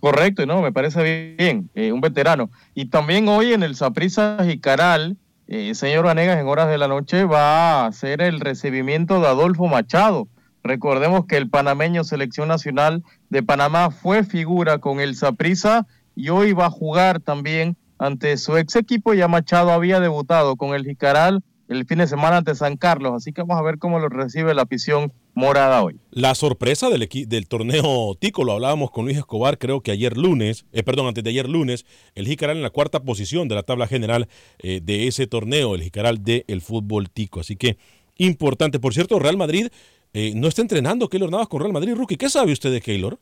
Correcto, no, me parece bien, eh, un veterano. Y también hoy en el Saprissa Jicaral, eh, señor Vanegas, en horas de la noche va a hacer el recibimiento de Adolfo Machado. Recordemos que el panameño selección nacional de Panamá fue figura con el Saprissa y hoy va a jugar también ante su ex equipo. Ya Machado había debutado con el Jicaral el fin de semana ante San Carlos, así que vamos a ver cómo lo recibe la afición morada hoy. La sorpresa del, torneo Tico, lo hablábamos con Luis Escobar, creo que ayer lunes, eh, perdón, antes de ayer lunes, el Jicaral en la cuarta posición de la tabla general eh, de ese torneo, el Jicaral del fútbol Tico. Así que importante. Por cierto, Real Madrid eh, no está entrenando Keylor Navas con Real Madrid, Rookie. ¿Qué sabe usted de Keylor?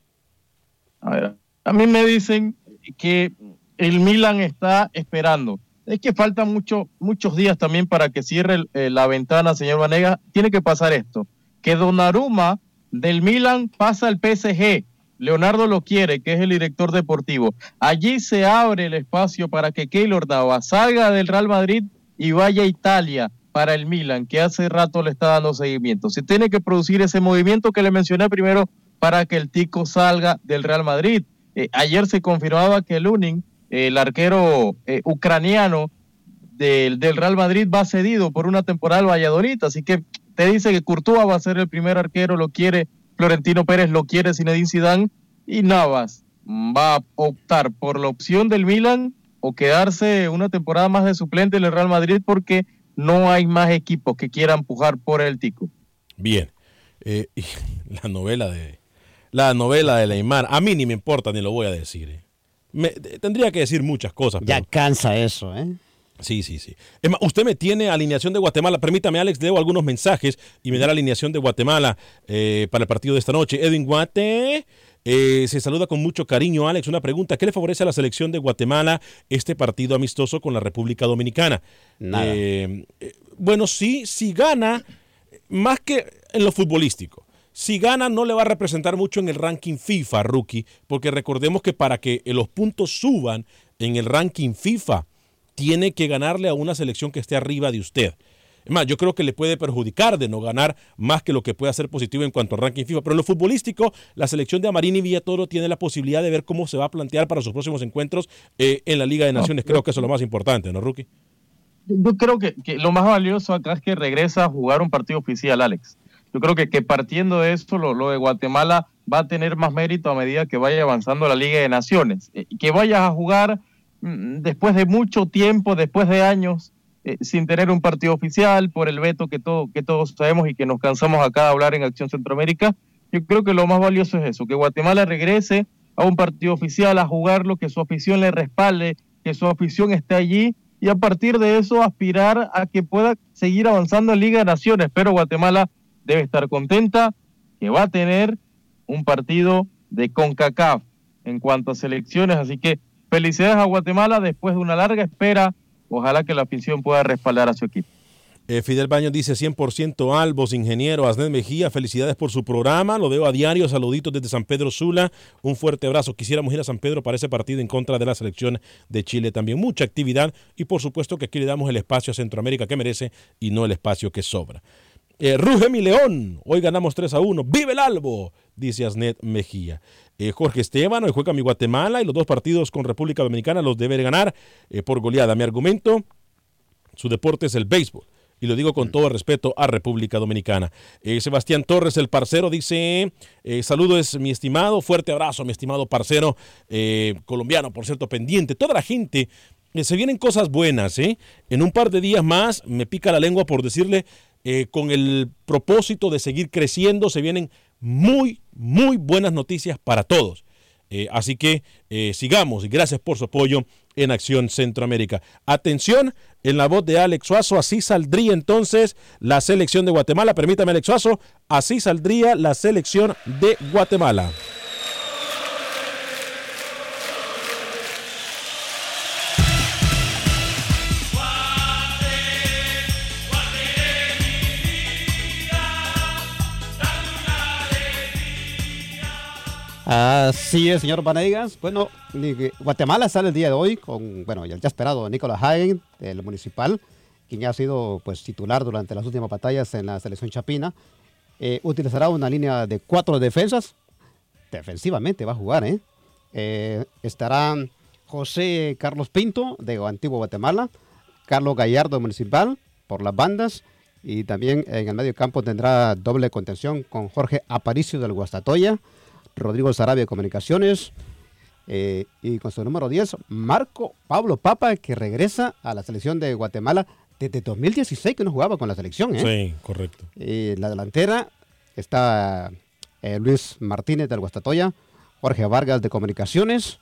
A ver, a mí me dicen que el Milan está esperando. Es que faltan mucho, muchos días también para que cierre la ventana, señor Vanega. Tiene que pasar esto, que Donnarumma del Milan pasa al PSG. Leonardo lo quiere, que es el director deportivo. Allí se abre el espacio para que Keylor Navas salga del Real Madrid y vaya a Italia para el Milan, que hace rato le está dando seguimiento. Se tiene que producir ese movimiento que le mencioné primero para que el Tico salga del Real Madrid. Eh, ayer se confirmaba que Lunin, el arquero eh, ucraniano del, Real Madrid, va cedido por una temporada al Valladolid. Así que te dice que Courtois va a ser el primer arquero, lo quiere Florentino Pérez, lo quiere Zinedine Zidane y Navas va a optar por la opción del Milan o quedarse una temporada más de suplente en el Real Madrid porque no hay más equipos que quieran empujar por el Tico. Bien. Eh, la novela de la novela de Neymar, a mí ni me importa ni lo voy a decir. eh. Me- tendría que decir muchas cosas. Ya cansa eso, ¿eh? Sí, sí, sí. Es más, usted me tiene alineación de Guatemala. Permítame, Alex, leo algunos mensajes y me da la alineación de Guatemala eh, para el partido de esta noche. Edwin Guate. eh, se saluda con mucho cariño, Alex. Una pregunta: ¿qué le favorece a la selección de Guatemala este partido amistoso con la República Dominicana? Nada. Eh, bueno, sí, si gana, más que en lo futbolístico. Si gana, no le va a representar mucho en el ranking FIFA, rookie, porque recordemos que para que los puntos suban en el ranking FIFA, tiene que ganarle a una selección que esté arriba de usted. Es más, yo creo que le puede perjudicar de no ganar más que lo que pueda ser positivo en cuanto al ranking FIFA. Pero en lo futbolístico, la selección de Amarini Villatoro tiene la posibilidad de ver cómo se va a plantear para sus próximos encuentros eh, en la Liga de Naciones. Creo que eso es lo más importante, ¿no, Rookie? Yo creo que, que lo más valioso acá es que regresa a jugar un partido oficial, Alex. Yo creo que, que partiendo de esto, lo, lo de Guatemala va a tener más mérito a medida que vaya avanzando la Liga de Naciones. Eh, que vayas a jugar después de mucho tiempo, después de años, eh, sin tener un partido oficial, por el veto que, todo, que todos sabemos y que nos cansamos acá de hablar en Acción Centroamérica. Yo creo que lo más valioso es eso, que Guatemala regrese a un partido oficial, a jugarlo, que su afición le respalde, que su afición esté allí y a partir de eso aspirar a que pueda seguir avanzando en Liga de Naciones. Pero Guatemala debe estar contenta que va a tener un partido de CONCACAF en cuanto a selecciones. Así que felicidades a Guatemala después de una larga espera. Ojalá que la afición pueda respaldar a su equipo. Eh, Fidel Baños dice 100% Albos, ingeniero, Asnet Mejía, felicidades por su programa, lo veo a diario, saluditos desde San Pedro Sula, un fuerte abrazo, quisiéramos ir a San Pedro para ese partido en contra de la selección de Chile también, mucha actividad y por supuesto que aquí le damos el espacio a Centroamérica que merece y no el espacio que sobra. Eh, Ruge mi león, hoy ganamos 3 a 1, vive el Albo, dice Asnet Mejía. Eh, Jorge Esteban, hoy juega mi Guatemala y los dos partidos con República Dominicana los debe ganar eh, por goleada. Mi argumento, su deporte es el béisbol y lo digo con todo respeto a República Dominicana. Eh, Sebastián Torres, el parcero, dice, eh, saludos mi estimado, fuerte abrazo mi estimado parcero colombiano, por cierto, pendiente. Toda la gente, se vienen cosas buenas, ¿eh? En un par de días más me pica la lengua por decirle, eh, con el propósito de seguir creciendo, se vienen muy, muy buenas noticias para todos. Eh, así que eh, sigamos y gracias por su apoyo en Acción Centroamérica. Atención, en la voz de Alex Suazo, así saldría entonces la selección de Guatemala. Permítame, Alex Suazo, así saldría la selección de Guatemala. Así es, señor Vanegas. Bueno, Guatemala sale el día de hoy con, bueno, ya ya esperado Nicolás Hagen, del municipal, quien ha sido pues titular durante las últimas batallas en la selección chapina. Eh, utilizará una línea de cuatro defensas. Defensivamente va a jugar, ¿eh? Eh, estarán José Carlos Pinto, de Antiguo Guatemala, Carlos Gallardo, municipal, por las bandas. Y también en el medio campo tendrá doble contención con Jorge Aparicio del Guastatoya, Rodrigo Sarabia de Comunicaciones. eh, y con su número 10, Marco Pablo Papa, que regresa a la selección de Guatemala desde 2016 que no jugaba con la selección. ¿eh? Sí, correcto. Y la delantera está eh, Luis Martínez del Guastatoya, Jorge Vargas de Comunicaciones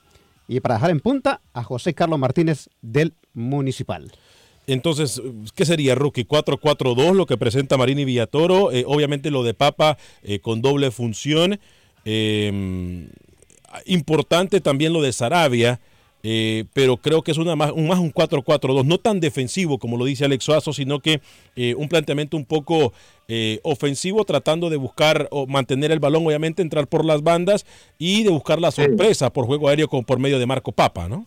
y para dejar en punta a José Carlos Martínez del Municipal. Entonces, ¿qué sería, Rookie? 4-4-2, lo que presenta Marini Villatoro. Eh, obviamente lo de Papa eh, con doble función. Eh, importante también lo de Sarabia, eh, pero creo que es una más, un, más un 4-4-2, no tan defensivo como lo dice Alex Suazo, sino que eh, un planteamiento un poco eh, ofensivo, tratando de buscar o mantener el balón, obviamente, entrar por las bandas y de buscar la sorpresa por juego aéreo con, por medio de Marco Papa, ¿no?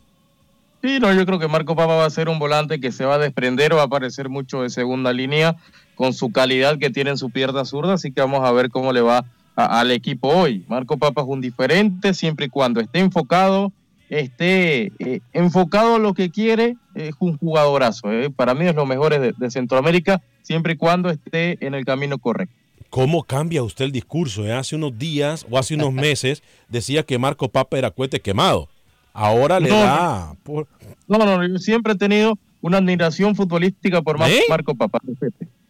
Sí, no, yo creo que Marco Papa va a ser un volante que se va a desprender, va a aparecer mucho de segunda línea con su calidad que tiene en su pierna zurda, así que vamos a ver cómo le va a- al equipo hoy. Marco Papa es un diferente siempre y cuando esté enfocado, esté eh, enfocado a lo que quiere, es un jugadorazo. eh. Para mí es lo mejor de, de Centroamérica, siempre y cuando esté en el camino correcto. ¿Cómo cambia usted el discurso? eh? Hace unos días o hace unos meses decía que Marco Papa era cohete quemado. Ahora le No, da... por- No, no, yo siempre he tenido una admiración futbolística por Mar- ¿Eh? Marco Papa.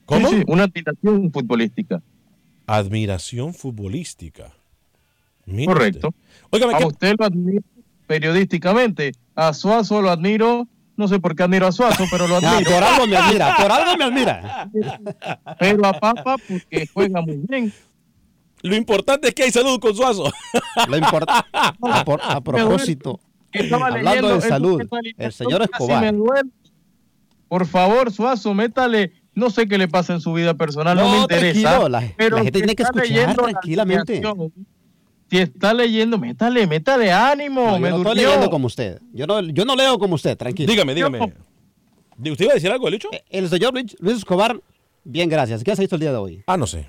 ¿Cómo? Sí, sí, una admiración futbolística. Admiración futbolística. Correcto. Óigame, a ¿qué- usted lo admiro periodísticamente. A Suazo lo admiro No sé por qué admiro a Suazo, pero lo Ah, admiro. por algo me admira, por algo me admira. Pero a Papa porque juega muy bien. Lo importante es que hay salud con Suazo. Lo importa. A, por- a propósito, hablando leyendo de salud, el señor Escobar. Por favor, Suazo, métale. No sé qué le pasa en su vida personal, no, No, me interesa. tranquilo, la- pero la gente si tiene que está escuchar tranquilamente. Si está leyendo, métale, métale ánimo. No, yo me no estoy leyendo como usted. Yo no, yo no leo como usted, tranquilo. Dígame, dígame. ¿Usted iba a decir algo, Lucho? El señor Luis, Luis Escobar, bien, gracias. ¿Qué has visto el día de hoy? Ah, no sé.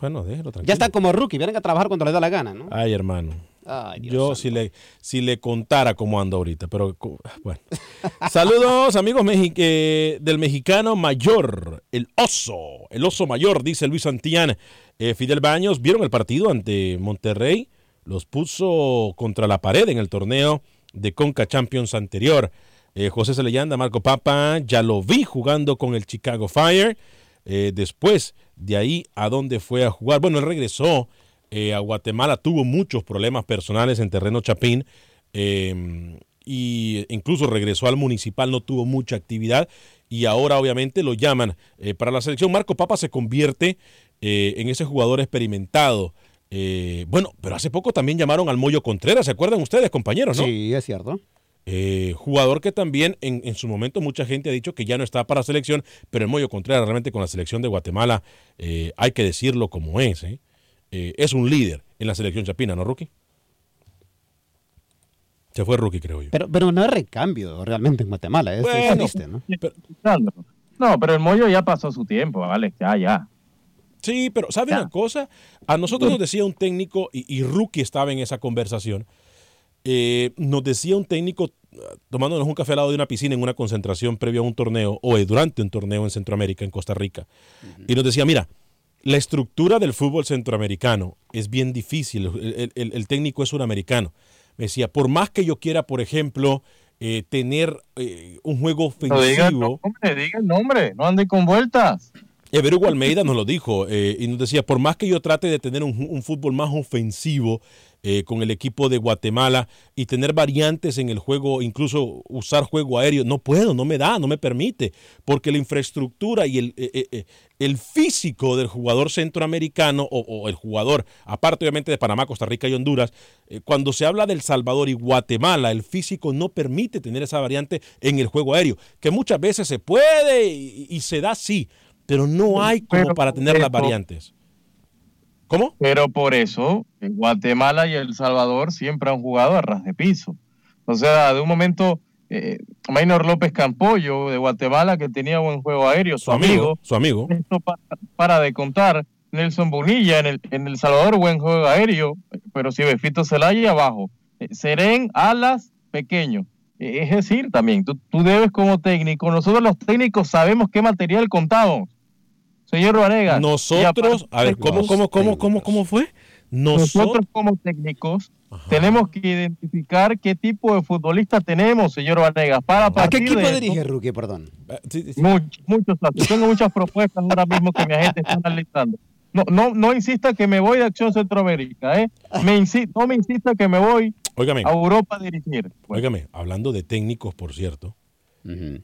Bueno, déjelo tranquilo. Ya está como rookie, vienen a trabajar cuando les da la gana, ¿no? Ay, hermano. Ay, Dios Yo si le, si le contara cómo ando ahorita, pero co- bueno. Saludos amigos mexi- eh, del mexicano mayor, el oso, el oso mayor, dice Luis Santillán. Eh, Fidel Baños, ¿vieron el partido ante Monterrey? Los puso contra la pared en el torneo de Conca Champions anterior. Eh, José Celeyanda, Marco Papa, ya lo vi jugando con el Chicago Fire. Después de ahí, ¿a dónde fue a jugar? Bueno, él regresó eh, a Guatemala, tuvo muchos problemas personales en terreno Chapín eh, y incluso regresó al municipal, no tuvo mucha actividad y ahora obviamente lo llaman eh, para la selección. Marco Papa se convierte eh, en ese jugador experimentado. Eh, bueno, pero hace poco también llamaron al Moyo Contreras, ¿se acuerdan ustedes, compañeros? ¿no? Sí, es cierto. Jugador que también en, en su momento mucha gente ha dicho que ya no está para selección, pero el Moyo Contreras realmente con la selección de Guatemala, hay que decirlo como es, ¿eh? Eh, es un líder en la selección chapina, ¿no, Rookie? Se fue Rookie, creo yo. Pero, pero no es recambio realmente en Guatemala, es, es Bueno, triste, ¿no? No, pero el Moyo ya pasó su tiempo, vale, ya, ya. Sí, pero ¿sabe una cosa? A nosotros nos decía un técnico, y, y Rookie estaba en esa conversación, eh, nos decía un técnico ah, tomándonos un café al lado de una piscina en una concentración previo a un torneo o durante un torneo en Centroamérica, en Costa Rica. Y nos decía, mira, la estructura del fútbol centroamericano es bien difícil. El, el- el técnico es suramericano. Me decía, por más que yo quiera, por ejemplo, eh, tener eh, un juego No diga el ofensivo. nombre, diga el nombre, no ande con vueltas. Everugo Almeida nos lo dijo eh, y nos decía, por más que yo trate de tener un, un fútbol más ofensivo eh, con el equipo de Guatemala y tener variantes en el juego, incluso usar juego aéreo, no puedo, no me da, no me permite, porque la infraestructura y el, eh, eh, eh, el físico del jugador centroamericano o, o el jugador, aparte obviamente de Panamá, Costa Rica y Honduras, cuando se habla del Salvador y Guatemala, el físico no permite tener esa variante en el juego aéreo, que muchas veces se puede y, y se da sí, pero no hay como para tener las variantes. ¿Cómo? Pero por eso, Guatemala y El Salvador siempre han jugado a ras de piso. O sea, de un momento, eh, Maynor López Campollo de Guatemala, que tenía buen juego aéreo, su, Su amigo, su amigo. Esto para, para de contar. Nelson Bonilla en el, en el Salvador, buen juego aéreo, pero si Befito Celaya abajo. Eh, Serén, alas, pequeño. Eh, Es decir, también, tú, tú debes como técnico, nosotros los técnicos sabemos qué material contamos. Señor Vanegas. Nosotros, a ver, ¿cómo, cómo, cómo, cómo, cómo fue? Nosotros Nosotros, como técnicos tenemos que identificar qué tipo de futbolista tenemos, señor Vanegas, para ¿A qué equipo dirige Rookie, perdón? Muchos, muchos casos. Tengo muchas propuestas ahora mismo que mi agente está analizando. No, no, no insista que me voy de Acción Centroamérica, ¿eh? Me no me insista que me voy a Europa a dirigir. óigame, hablando de técnicos, por cierto,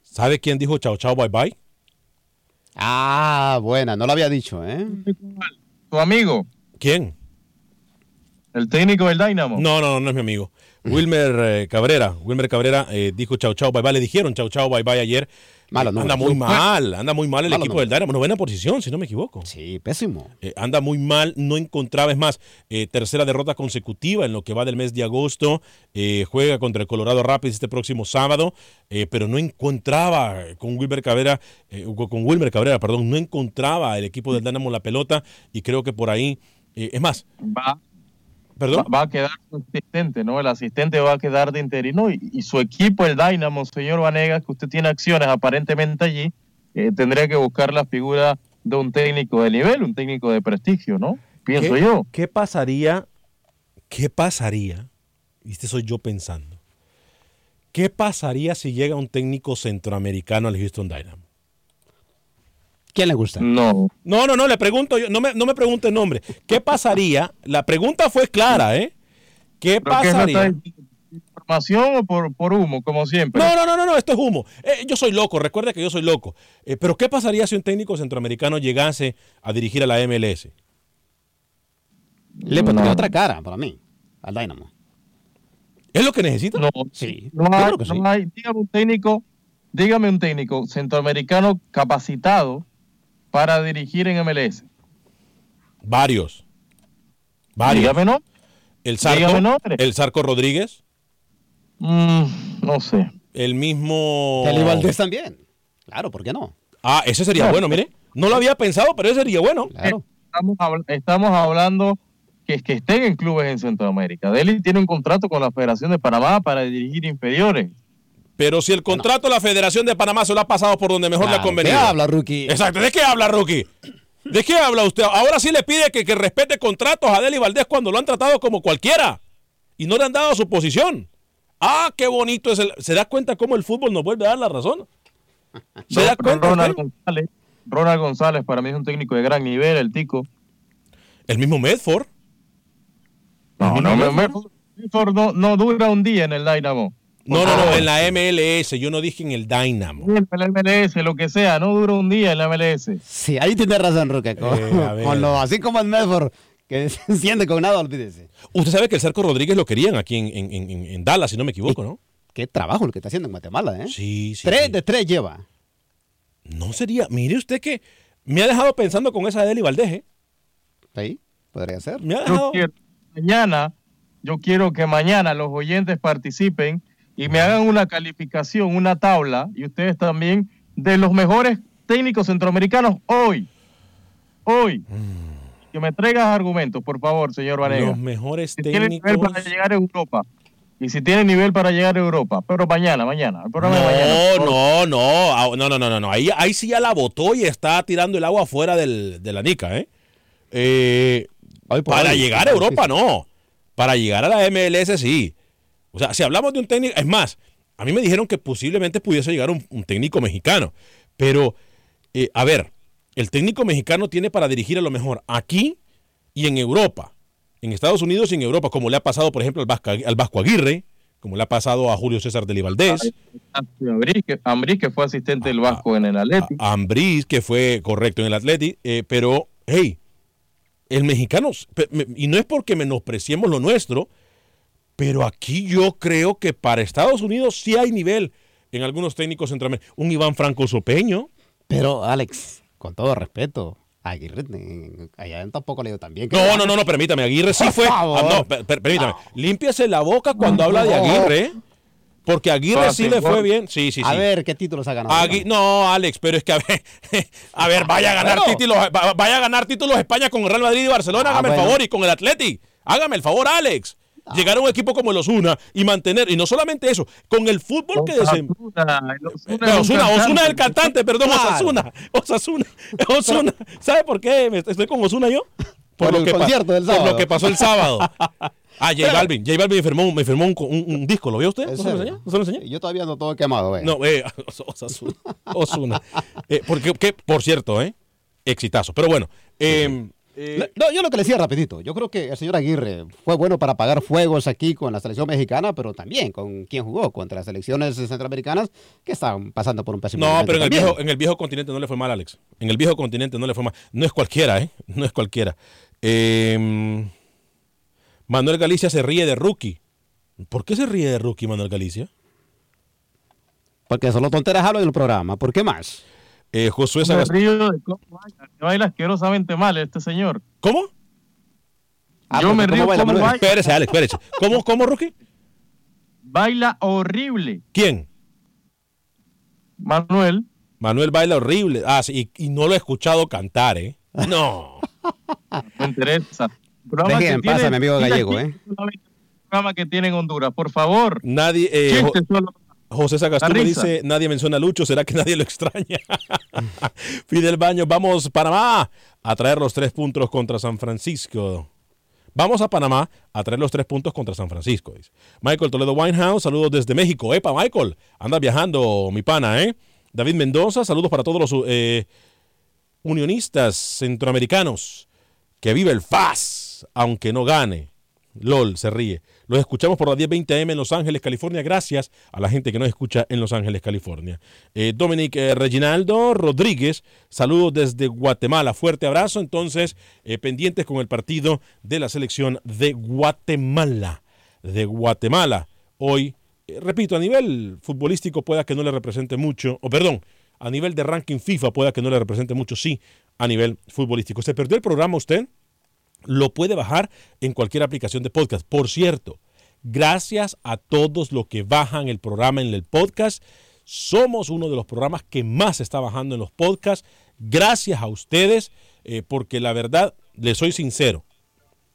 ¿sabe quién dijo chao, chao, bye, bye? Ah, buena, no lo había dicho, ¿eh? Tu amigo, ¿Quién? el técnico del Dynamo. No, no, no, no es mi amigo. Wilmer eh, Cabrera. Wilmer Cabrera eh, dijo chao, chao, bye, bye. Le dijeron chao, chao, bye, bye ayer. Malo, no. anda muy mal, anda muy mal el Malo equipo del Dynamo. Novena posición, si no me equivoco. Sí, pésimo. Eh, anda muy mal, no encontraba, es más, eh, tercera derrota consecutiva en lo que va del mes de agosto. Eh, juega contra el Colorado Rapids este próximo sábado, eh, pero no encontraba con Wilmer Cabrera, eh, con Wilmer Cabrera, perdón, no encontraba el equipo del Dynamo la pelota y creo que por ahí, eh, es más, Va, perdón. va, a quedar su asistente, ¿no? El asistente va a quedar de interino y, y su equipo, el Dynamo, señor Vanegas, que usted tiene acciones aparentemente allí, eh, tendría que buscar la figura de un técnico de nivel, un técnico de prestigio, ¿no? Pienso ¿Qué- yo. ¿Qué pasaría? ¿Qué pasaría? Y este soy yo pensando. ¿Qué pasaría si llega un técnico centroamericano al Houston Dynamo? ¿Quién le gusta? No. No, no, no, le pregunto yo, no me, no me pregunte el nombre. ¿Qué pasaría? La pregunta fue clara, ¿eh? ¿Qué ¿Pero qué me pasaría? información o por, por humo, como siempre? No, no, no, no, no, esto es humo. Eh, yo soy loco, recuerda que yo soy loco. Eh, pero ¿qué pasaría si un técnico centroamericano llegase a dirigir a la MLS? Le pondría otra cara para mí, al Dynamo. ¿Es lo que necesita? No, sí. No hay, no hay- dígame un técnico, dígame un técnico centroamericano capacitado para dirigir en MLS. Varios. Varios. Dígame no. El nombre. el Zarco Rodríguez. Mm, no sé. El mismo. Kelly Valdés también. Claro, ¿por qué no? Ah, ese sería No. bueno, mire. No lo había pensado, pero ese sería bueno. Estamos, habl- estamos hablando que, que estén en clubes en Centroamérica. Deli tiene un contrato con la Federación de Panamá para dirigir inferiores. Pero si el contrato de la Federación de Panamá se lo ha pasado por donde mejor le ha convenido. ¿qué habla, rookie? Exacto. ¿De qué habla, Rookie? ¿De qué habla usted? Ahora sí le pide que, que respete contratos a Deli Valdés cuando lo han tratado como cualquiera y no le han dado su posición. Ah, qué bonito es el. ¿Se da cuenta cómo el fútbol nos vuelve a dar la razón? ¿Se da cuenta? Ronald? González, Ronald González para mí es un técnico de gran nivel, el tico. El mismo Medford. No, no, me- me- Medford no, no dura un día en el Dynamo. No, no, no, en la MLS. Yo no dije en el Dynamo. En el MLS, lo que sea, no dura un día en la MLS. Sí, ahí tiene razón, Roque. Con, Eh, con lo, así como el Medford, que se enciende con nada, olvídese. Usted sabe que el Cerco Rodríguez lo querían aquí en, en- en- en Dallas, si no me equivoco, ¿no? Qué trabajo el que está haciendo en Guatemala, ¿eh? Sí, sí. Tres sí. de tres lleva. No sería. Mire usted que me ha dejado pensando con esa de Deli Valdés, ¿eh? Ahí, podría ser. Me ha Yo dejado. quiero, mañana, yo quiero que mañana los oyentes participen y me hagan una calificación, una tabla, y ustedes también, de los mejores técnicos centroamericanos hoy. Hoy. Que me traigas argumentos, por favor, señor Vanega. Los mejores Si tiene nivel técnicos. para llegar a Europa. Y si tiene nivel para llegar a Europa. Pero mañana, mañana. El programa de mañana. No, no, no, ah, no, no, no, no, no. Ahí, ahí sí ya la botó y está tirando el agua afuera del, de la nica, ¿eh? Eh, para llegar a Europa, no. Para llegar a la MLS, sí. O sea, si hablamos de un técnico, es más, a mí me dijeron que posiblemente pudiese llegar un, un técnico mexicano. Pero, eh, a ver, el técnico mexicano tiene para dirigir a lo mejor aquí y en Europa. En Estados Unidos y en Europa, como le ha pasado, por ejemplo, al Vasco, al Vasco Aguirre, como le ha pasado a Julio César de Valdés. Ambriz, que, fue asistente del Vasco en el Atlético. Ambriz, que fue correcto en el Atleti, eh, pero, hey, el mexicano, y no es porque menospreciemos lo nuestro, pero aquí yo creo que para Estados Unidos sí hay nivel en algunos técnicos centroamericanos. Un Iván Franco Sopeño. Pero, Alex, con todo respeto, Aguirre allá tampoco le dio tan bien. No, no, no, no, permítame, Aguirre sí Por fue. favor. ah, no, per- per- permítame, límpiase la boca cuando habla de favor. Aguirre, porque Aguirre sí le fue bien. Sí, sí, sí. A ver, ¿qué títulos ha ganado? Agui- no, Alex, pero es que a ver, a ver, vaya a ganar Bueno. títulos, va- vaya a ganar títulos España con el Real Madrid y Barcelona, Ah, hágame el favor, y con el Atleti. Hágame el favor, Alex. Llegar a un equipo como el Osuna y mantener, y no solamente eso, con el fútbol que desempeña. Osuna, Osuna es el cantante, perdón, Claro. Osasuna. Osasuna, Osuna. ¿Sabe por qué estoy con Osuna yo? Por el pa- concierto del Por sábado. lo que pasó el sábado. Ah, J Balvin. J Balvin me firmó, me firmó un, un- un disco, ¿lo vio usted? ¿No se lo enseñó? ¿No se lo enseñó? Yo todavía no todo quemado, eh. No, eh, Osasuna. Osuna. Eh, porque, que, por cierto, ¿eh? Exitazo. Pero bueno, eh, eh, No, yo lo que le decía rapidito, yo creo que el señor Aguirre fue bueno para apagar fuegos aquí con la selección mexicana, pero también con quien jugó contra las selecciones centroamericanas que estaban pasando por un pésimo no, pero en el, viejo, en el viejo continente no le fue mal, Alex. En el viejo continente no le fue mal. No es cualquiera, ¿eh? No es cualquiera. Eh, Manuel Galicia se ríe de rookie. ¿Por qué se ríe de rookie, Manuel Galicia? Porque solo tonteras hablo en el programa, ¿por qué más? Eh, Josué Me Sagas- río de cómo baila, que baila asquerosamente mal este señor. ¿Cómo? Ah, Yo me ¿cómo río baila, cómo baila. Espérese, Alex, espérese. ¿Cómo, cómo, rookie? Baila horrible. ¿Quién? Manuel. Manuel baila horrible. Ah, sí, y, y no lo he escuchado cantar, ¿eh? No. Me interesa. Programa Deje que en paz a mi amigo gallego, ¿eh? programa que tiene en Honduras, por favor. Nadie. eh, Chiste solo. José risa. dice, nadie menciona a Lucho, ¿será que nadie lo extraña? Fidel Baño, vamos Panamá a traer los tres puntos contra San Francisco. Vamos a Panamá a traer los tres puntos contra San Francisco, dice. Michael Toledo Winehouse, saludos desde México. Epa, Michael, anda viajando, mi pana, ¿eh? David Mendoza, saludos para todos los eh, unionistas centroamericanos. Que vive el FAS, aunque no gane. LOL se ríe. Los escuchamos por la 1020 AM en Los Ángeles, California. Gracias a la gente que nos escucha en Los Ángeles, California. Eh, Dominic eh, Reginaldo Rodríguez, saludos desde Guatemala. Fuerte abrazo. Entonces, eh, pendientes con el partido de la selección de Guatemala. De Guatemala. Hoy, repito, a nivel futbolístico pueda que no le represente mucho, o perdón, a nivel de ranking FIFA pueda que no le represente mucho, sí, a nivel futbolístico. ¿Se perdió el programa usted? Lo puede bajar en cualquier aplicación de podcast. Por cierto, gracias a todos los que bajan el programa en el podcast. Somos uno de los programas que más está bajando en los podcasts. Gracias a ustedes, eh, porque la verdad, les soy sincero,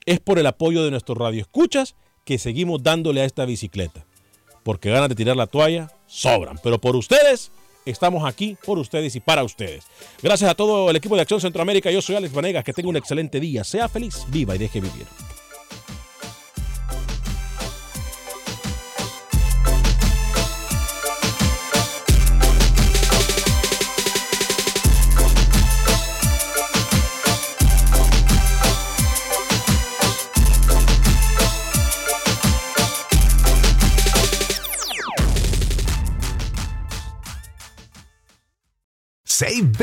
es por el apoyo de nuestros radioescuchas que seguimos dándole a esta bicicleta. Porque ganas de tirar la toalla sobran. Pero por ustedes, estamos aquí por ustedes y para ustedes. Gracias a todo el equipo de Acción Centroamérica. Yo soy Alex Vanegas. Que tenga un excelente día. Sea feliz, viva y deje vivir.